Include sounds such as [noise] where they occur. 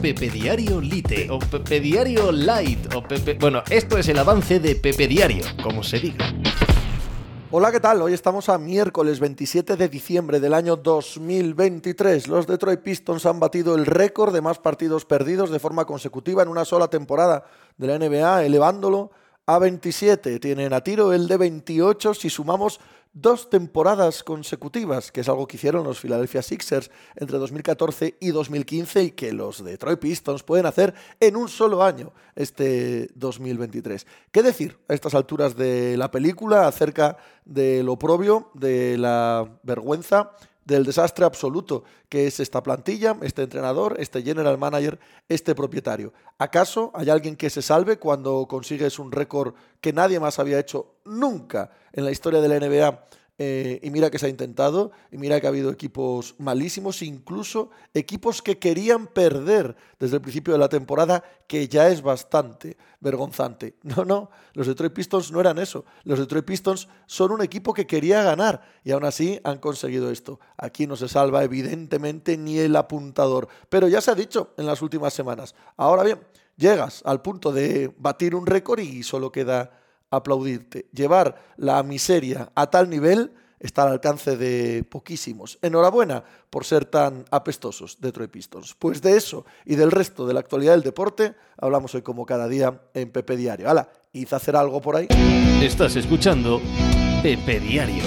Pepe Diario Lite o Pepe Diario Light o Pepe... Bueno, esto es el avance de Pepe Diario, como se diga. Hola, ¿qué tal? Hoy estamos a miércoles 27 de diciembre del año 2023. Los Detroit Pistons han batido el récord de más partidos perdidos de forma consecutiva en una sola temporada de la NBA, elevándolo a 27. Tienen a tiro el de 28 si sumamos dos temporadas consecutivas, que es algo que hicieron los Philadelphia Sixers entre 2014 y 2015 y que los Detroit Pistons pueden hacer en un solo año, este 2023. ¿Qué decir a estas alturas de la película acerca de lo propio, de la vergüenza del desastre absoluto que es esta plantilla, este entrenador, este general manager, este propietario. ¿Acaso hay alguien que se salve cuando consigues un récord que nadie más había hecho nunca en la historia de la NBA eh, y mira que se ha intentado, y mira que ha habido equipos malísimos, incluso equipos que querían perder desde el principio de la temporada, que ya es bastante vergonzante. [laughs] No, no, los Detroit Pistons no eran eso. Los Detroit Pistons son un equipo que quería ganar y aún así han conseguido esto. Aquí no se salva evidentemente ni el apuntador, pero ya se ha dicho en las últimas semanas. Ahora bien, llegas al punto de batir un récord y solo queda aplaudirte. Llevar la miseria a tal nivel está al alcance de poquísimos. Enhorabuena por ser tan apestosos, Detroit Pistons. Pues de eso y del resto de la actualidad del deporte hablamos hoy como cada día en Pepe Diario. Hala, ¿hice hacer algo por ahí? Estás escuchando Pepe Diario.